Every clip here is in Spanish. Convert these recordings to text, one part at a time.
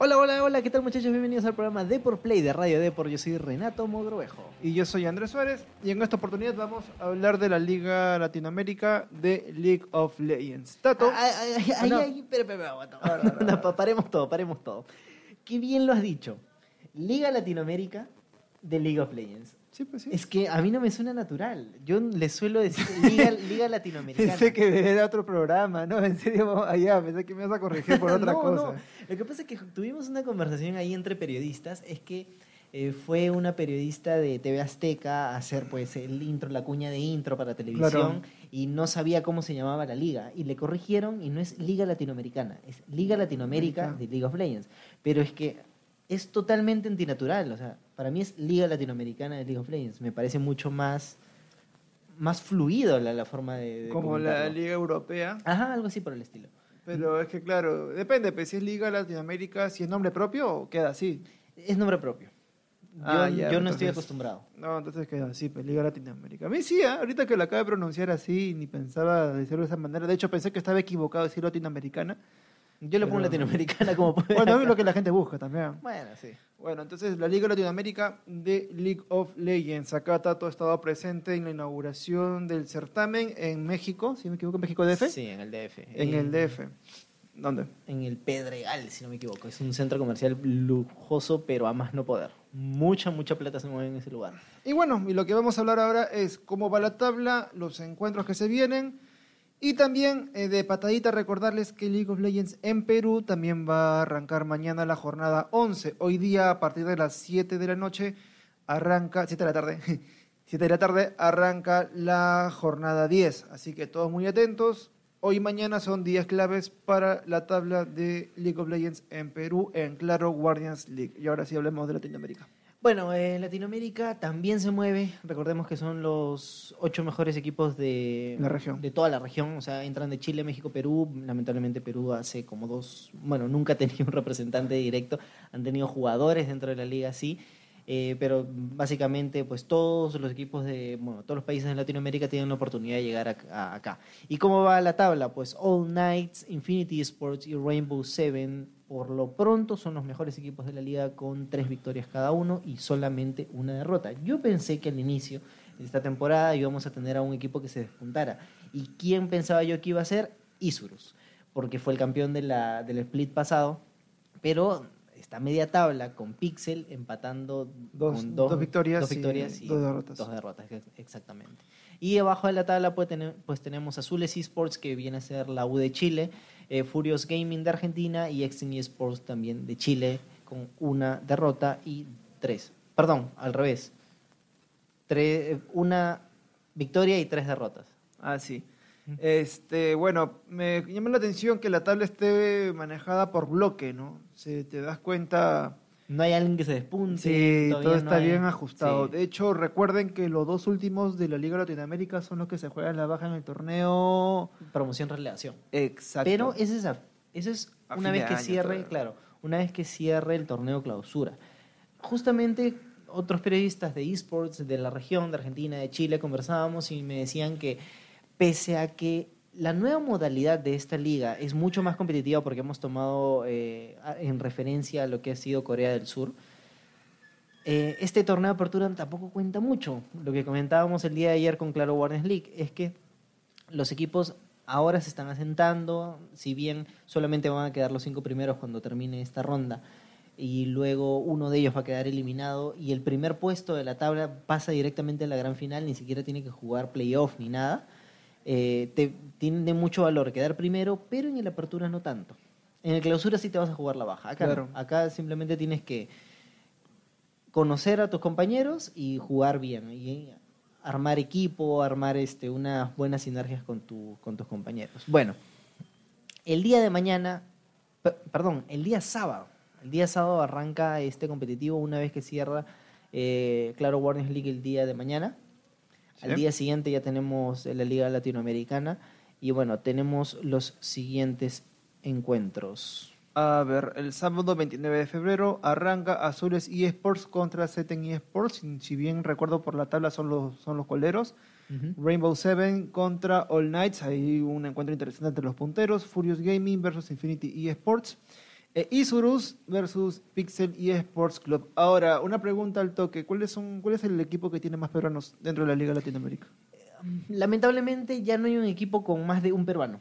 Hola, hola, hola, ¿qué tal muchachos? Bienvenidos al programa de por Play de Radio Depor. Yo soy Renato Mogrovejo. Y yo soy Andrés Suárez y en esta oportunidad vamos a hablar de la Liga Latinoamérica de League of Legends. Tato. Ay, ay, ay, ay, no. ay, espera, espera, espera, aguanta. No, pa- paremos todo, paremos todo. Qué bien lo has dicho. Liga Latinoamérica de League of Legends. Sí, pues sí. Es que a mí no me suena natural. Yo le suelo decir Liga, Liga Latinoamericana. Pensé que era otro programa, ¿no? En serio, allá, pensé que me ibas a corregir por otra No, cosa. no. Lo que pasa es que tuvimos una conversación ahí entre periodistas, es que eh, fue una periodista de TV Azteca a hacer pues el intro, la cuña de intro para televisión Claro. y no sabía cómo se llamaba la liga y le corrigieron y no es Liga Latinoamericana, es Liga Latinoamérica América. de League of Legends. Pero es que es totalmente antinatural, o sea, para mí es Liga Latinoamericana de League of Legends, me parece mucho más más fluido la, la forma de, de Como la. Liga Europea. Ajá, algo así por el estilo. Pero es que, claro, depende, pues si es Liga Latinoamérica, si es nombre propio, queda así. Es nombre propio. Yo, Ah, ya, yo no estoy acostumbrado. No, entonces queda así, pues Liga Latinoamérica. A mí sí, ¿ah? ahorita que lo acabo de pronunciar así, ni pensaba decirlo de esa manera. De hecho, pensé que estaba equivocado decir latinoamericana. Yo le pongo latinoamericana como puede. Bueno, es lo que la gente busca también. Bueno, sí. Bueno, entonces la Liga Latinoamérica de League of Legends. Acá Tato estaba presente en la inauguración del certamen en México, si no me equivoco, en México DF. Sí, en el DF. En el DF. ¿Dónde? En el Pedregal, si no me equivoco. Es un centro comercial lujoso, pero a más no poder. Mucha, mucha plata se mueve en ese lugar. Y bueno, y lo que vamos a hablar ahora es cómo va la tabla, los encuentros que se vienen. Y también eh, de patadita recordarles que League of Legends en Perú también va a arrancar mañana la jornada 11. Hoy día a partir de las 7 de la noche arranca, 7 de la tarde, 7 de la tarde arranca la jornada 10. Así que todos muy atentos. Hoy y mañana son días claves para la tabla de League of Legends en Perú en Claro Guardians League. Y ahora sí hablemos de Latinoamérica. Bueno, en Latinoamérica también se mueve. Recordemos que son los ocho mejores equipos de La región. De toda la región. O sea, entran de Chile, México, Perú. Lamentablemente Perú hace como dos... Bueno, nunca ha tenido un representante directo. Han tenido jugadores dentro de la liga, sí. Eh, pero básicamente, pues todos los equipos de, bueno, todos los países de Latinoamérica tienen la oportunidad de llegar a- a- acá. ¿Y cómo va la tabla? Pues All Knights, Infinity Sports y Rainbow Seven, por lo pronto, son los mejores equipos de la liga con tres victorias cada uno y solamente una derrota. Yo pensé que al inicio de esta temporada íbamos a tener a un equipo que se despuntara. ¿Y quién pensaba yo que iba a ser? Isurus, porque fue el campeón de la, del split pasado, pero está media tabla con Pixel empatando Dos- con dos victorias dos y victorias dos derrotas. Dos derrotas, ex- exactamente. Y abajo de la tabla pues, pues tenemos Azules Esports, que viene a ser la U de Chile, eh, Furious Gaming de Argentina y Extreme Esports también de Chile, con una derrota y tres. Perdón, al revés. Tre- una victoria y tres derrotas. Ah, sí. Este, bueno, me llama la atención que la tabla esté manejada por bloque, ¿no? Si te das cuenta, No hay alguien que se despunte. sí, todo no está hay- bien ajustado. sí. De hecho, recuerden que los dos últimos de la Liga Latinoamérica son los que se juegan la baja en el torneo. Promoción relegación. Exacto. Pero ese es, a- eso es A una vez que año cierre, todavía. claro, una vez que cierre el torneo clausura. Justamente otros periodistas de esports de la región, de Argentina, de Chile, conversábamos y me decían que pese a que la nueva modalidad de esta liga es mucho más competitiva porque hemos tomado eh, en referencia a lo que ha sido Corea del Sur, eh, este torneo de apertura tampoco cuenta mucho. Lo que comentábamos el día de ayer con Claro Warnes League es que los equipos ahora se están asentando, si bien solamente van a quedar los cinco primeros cuando termine esta ronda, y luego uno de ellos va a quedar eliminado, y el primer puesto de la tabla pasa directamente a la gran final, ni siquiera tiene que jugar playoff ni nada. Eh, te, tiene mucho valor quedar primero, pero en el apertura no tanto. En el clausura sí te vas a jugar la baja. Acá, no. Acá simplemente tienes que conocer a tus compañeros y jugar bien. Y armar equipo, armar este, unas buenas sinergias con, tu, con tus compañeros. Bueno, el día de mañana, pe- perdón, el día sábado, el día sábado arranca este competitivo una vez que cierra eh, Claro Warriors League el día de mañana. Al Sí. día siguiente ya tenemos la Liga Latinoamericana y bueno, tenemos los siguientes encuentros. A ver, el sábado 29 de febrero arranca Azules eSports contra Seten eSports. Si- bien recuerdo por la tabla son los, son los coleros. Rainbow Seven contra All Knights. Hay un encuentro interesante entre los punteros. Furious Gaming versus Infinity eSports. Eh, Isurus versus Pixel eSports Club. Ahora, una pregunta al toque. ¿Cuáles son, ¿Cuál es el equipo que tiene más peruanos dentro de la Liga Latinoamérica? Lamentablemente ya no hay un equipo con más de un peruano.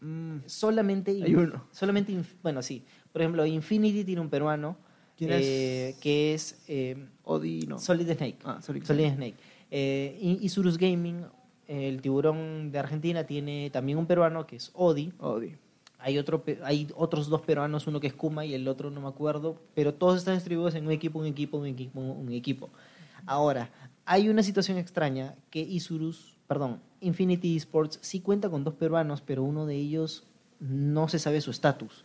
Mm, Solamente, Hay uno. Solamente, bueno, sí. Por ejemplo, Infinity tiene un peruano ¿Quién eh, es? que es eh, Odi, no. Solid Snake. Ah, Solid Solid Snake. Eh, Isurus Gaming, eh, el tiburón de Argentina, tiene también un peruano que es Odi. Odi. Hay, otro, hay otros dos peruanos, uno que es Kuma y el otro no me acuerdo, pero todos están distribuidos en un equipo, un equipo, un equipo, un equipo. Ahora, hay una situación extraña que Isurus, perdón, Infinity Esports sí cuenta con dos peruanos, pero uno de ellos no se sabe su estatus,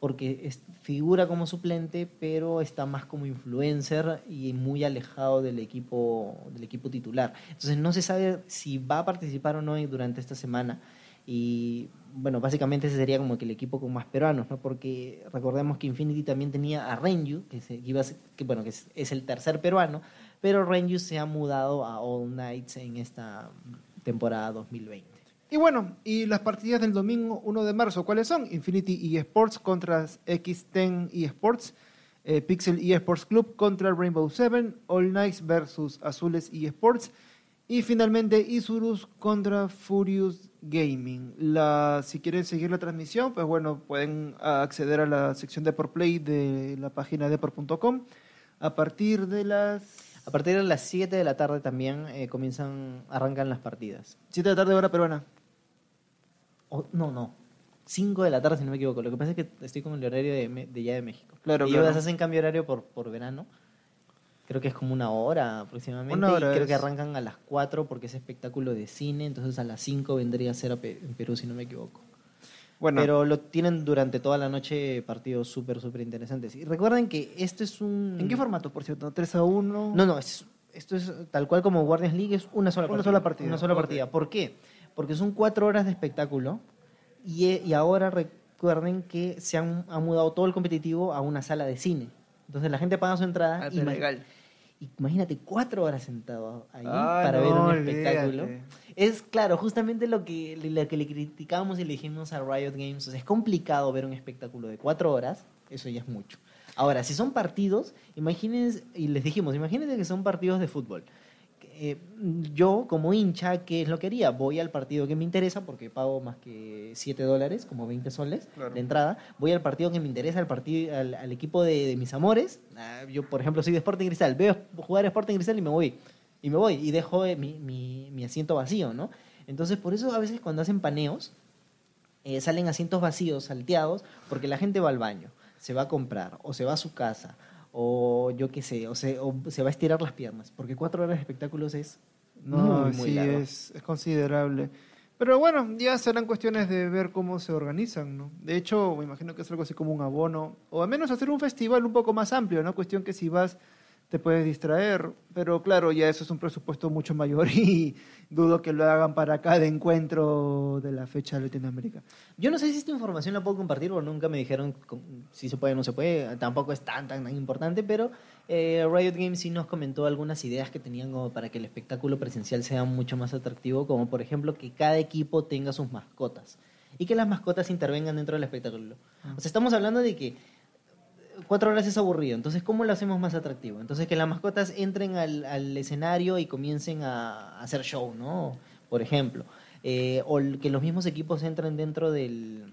porque figura como suplente, pero está más como influencer y muy alejado del equipo, del equipo titular. Entonces no se sabe si va a participar o no durante esta semana. Y bueno, básicamente ese sería como que el equipo con más peruanos, ¿no? Porque recordemos que Infinity también tenía a Renju, que, se, iba a ser- que, bueno, que es, el tercer peruano, pero Renju se ha mudado a All Knights en esta temporada 2020. Y bueno, y las partidas del domingo 1 de marzo, ¿cuáles son? Infinity eSports contra X10 eSports, eh, Pixel eSports Club contra Rainbow Seven, All Knights versus Azules eSports y finalmente Isurus contra Furious Gaming. La, si quieren seguir la transmisión, pues bueno, pueden acceder a la sección de por play de la página depor.com a partir de las A partir de las 7 de la tarde también eh, comienzan, arrancan las partidas. 7 de la tarde hora peruana. O- no, no. 5 de la tarde, si no me equivoco. Lo que pasa es que estoy con el horario de, de ya de México. Claro, y claro. ellos hacen cambio de horario por, por verano. Creo que es como una hora aproximadamente. Una hora y creo es. que arrancan a las 4 porque es espectáculo de cine. Entonces a las 5 vendría a ser a Pe- en Perú, si no me equivoco. Bueno, Pero lo tienen durante toda la noche partidos súper, súper interesantes. Y recuerden que esto es un... ¿en qué formato, por cierto? ¿3 a 1? No, no, es- esto es tal cual como Guardians League, es una sola Una partida. sola partida, Una sola partida. ¿Por qué? Porque son cuatro horas de espectáculo y, e- y ahora recuerden que se han, ha mudado todo el competitivo a una sala de cine. Entonces la gente paga su entrada. y imag- Imagínate cuatro horas sentado ahí Ah, para no, ver un olvídate. espectáculo. Es claro, justamente lo que, lo que le criticábamos y le dijimos a Riot Games. O sea, es complicado ver un espectáculo de cuatro horas, eso ya es mucho. Ahora, si son partidos, imagínense, y les dijimos, imagínense que son partidos de fútbol. Eh, yo, como hincha, ¿qué es lo que haría? Voy al partido que me interesa porque pago más que 7 dólares, como 20 soles Claro. de entrada. Voy al partido que me interesa, al, partido, al, al equipo de, de mis amores. Ah, yo, por ejemplo, soy de Sporting Cristal. Veo jugar Sporting Cristal y me voy. Y me voy y dejo eh, mi, mi- mi asiento vacío, ¿no? Entonces, por eso a veces cuando hacen paneos, eh, salen asientos vacíos, salteados, porque la gente va al baño, se va a comprar, o se va a su casa, o yo qué sé, o se, o se va a estirar las piernas, porque cuatro horas de espectáculos es No, muy, muy sí, largo. es, es considerable. Pero bueno, ya serán cuestiones de ver cómo se organizan, ¿no? De hecho, me imagino que es algo así como un abono, o al menos hacer un festival un poco más amplio, ¿no? Cuestión que si vas te puedes distraer, pero claro, ya eso es un presupuesto mucho mayor y dudo que lo hagan para cada encuentro de la fecha de Latinoamérica. Yo no sé si esta información la puedo compartir porque nunca me dijeron si se puede o no se puede. Tampoco es tan, tan, tan importante, pero eh, Riot Games sí nos comentó algunas ideas que tenían como para que el espectáculo presencial sea mucho más atractivo, como por ejemplo que cada equipo tenga sus mascotas y que las mascotas intervengan dentro del espectáculo. O sea, estamos hablando de que cuatro horas es aburrido, entonces ¿cómo lo hacemos más atractivo? Entonces que las mascotas entren al, al escenario y comiencen a, a hacer show, ¿no? Por ejemplo. Eh, o que los mismos equipos entren dentro del,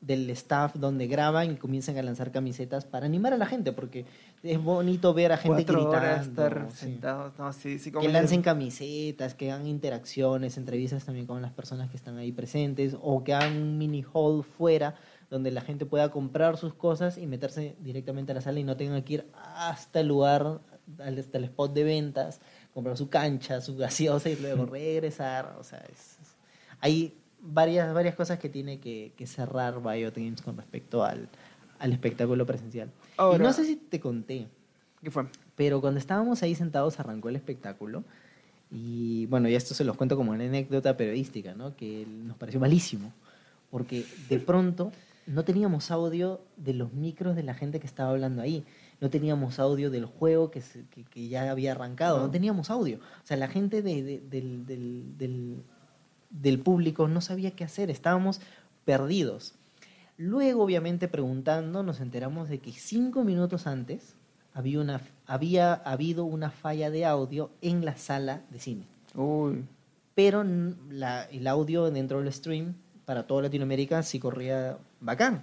del staff donde graban y comiencen a lanzar camisetas para animar a la gente, porque es bonito ver a gente Cuatro gritando. horas estar sí. sentados, no, sí, sí, Que como- lancen camisetas, que hagan interacciones, entrevistas también con las personas que están ahí presentes, o que hagan un mini hall fuera donde la gente pueda comprar sus cosas y meterse directamente a la sala y no tengan que ir hasta el lugar, hasta el spot de ventas, comprar su cancha, su gaseosa y luego regresar. O sea, es- es- hay varias, varias cosas que tiene que, que cerrar Riot Games con respecto al, al espectáculo presencial. y Ahora- no sé si te conté, ¿Qué fue? pero cuando estábamos ahí sentados arrancó el espectáculo. Y bueno, y esto se los cuento como una anécdota periodística, ¿no? Que nos pareció malísimo. Porque de pronto no teníamos audio de los micros de la gente que estaba hablando ahí. No teníamos audio del juego que, se- que, que ya había arrancado. No No. teníamos audio. O sea, la gente de- de- del, del- del- del público no sabía qué hacer. Estábamos perdidos. Luego, obviamente, preguntando, nos enteramos de que cinco minutos antes había, una, había habido una falla de audio en la sala de cine. Uy. Pero la- el audio dentro del stream para toda Latinoamérica sí corría bacán.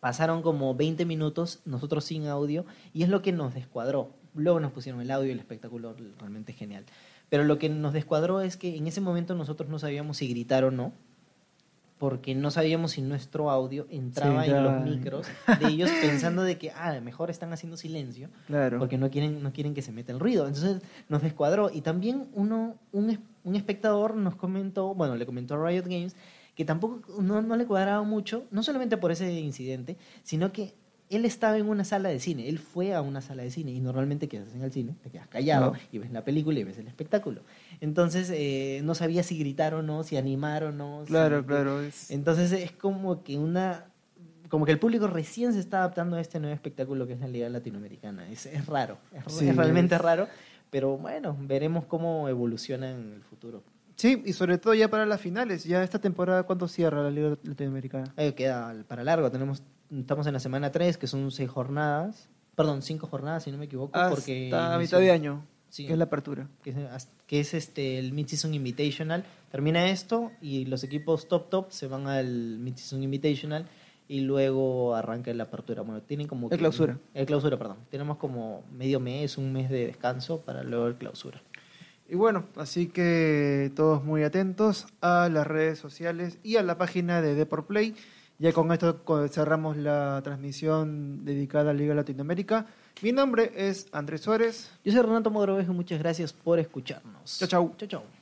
Pasaron como 20 minutos, nosotros sin audio, y es lo que nos descuadró. Luego nos pusieron el audio y el espectáculo realmente genial. Pero lo que nos descuadró es que en ese momento nosotros no sabíamos si gritar o no, porque no sabíamos si nuestro audio entraba Sí, en los micros de ellos pensando de que, ah, mejor están haciendo silencio, Claro. porque no quieren, no quieren que se meta el ruido. Entonces nos descuadró. Y también uno, un, un espectador nos comentó, bueno, le comentó a Riot Games, que tampoco no, no le cuadraba mucho, no solamente por ese incidente, sino que él estaba en una sala de cine, él fue a una sala de cine y normalmente que haces en el cine, te quedas callado No. y ves la película y ves el espectáculo. Entonces eh, no sabía si gritar o no, si animar o no. si- Claro, claro. es- entonces es como que una como que el público recién se está adaptando a este nuevo espectáculo que es la Liga Latinoamericana. Es, es raro, es, Sí, es realmente raro, pero bueno, veremos cómo evoluciona en el futuro. Sí, y sobre todo ya para las finales. Ya esta temporada, ¿cuánto cierra la Liga Latinoamericana? Eh, queda para largo, tenemos estamos en la semana 3, que son seis jornadas, perdón, cinco jornadas si no me equivoco, Hasta porque mitad inició- de año, Sí. que es la apertura. que es, hasta- que es este el Mid-Season Invitational. Termina esto y los equipos top top se van al Mid-Season Invitational y luego arranca la apertura. Bueno, tienen como... El clausura. El clausura, perdón. Tenemos como medio mes, un mes de descanso para luego el clausura. Y bueno, así que todos muy atentos a las redes sociales y a la página de Deport Play. Ya con esto cerramos la transmisión dedicada a Liga Latinoamérica. Mi nombre es Andrés Suárez. Yo soy Renato Mogrovejo y muchas gracias por escucharnos. Chau, chau. Chau, chau.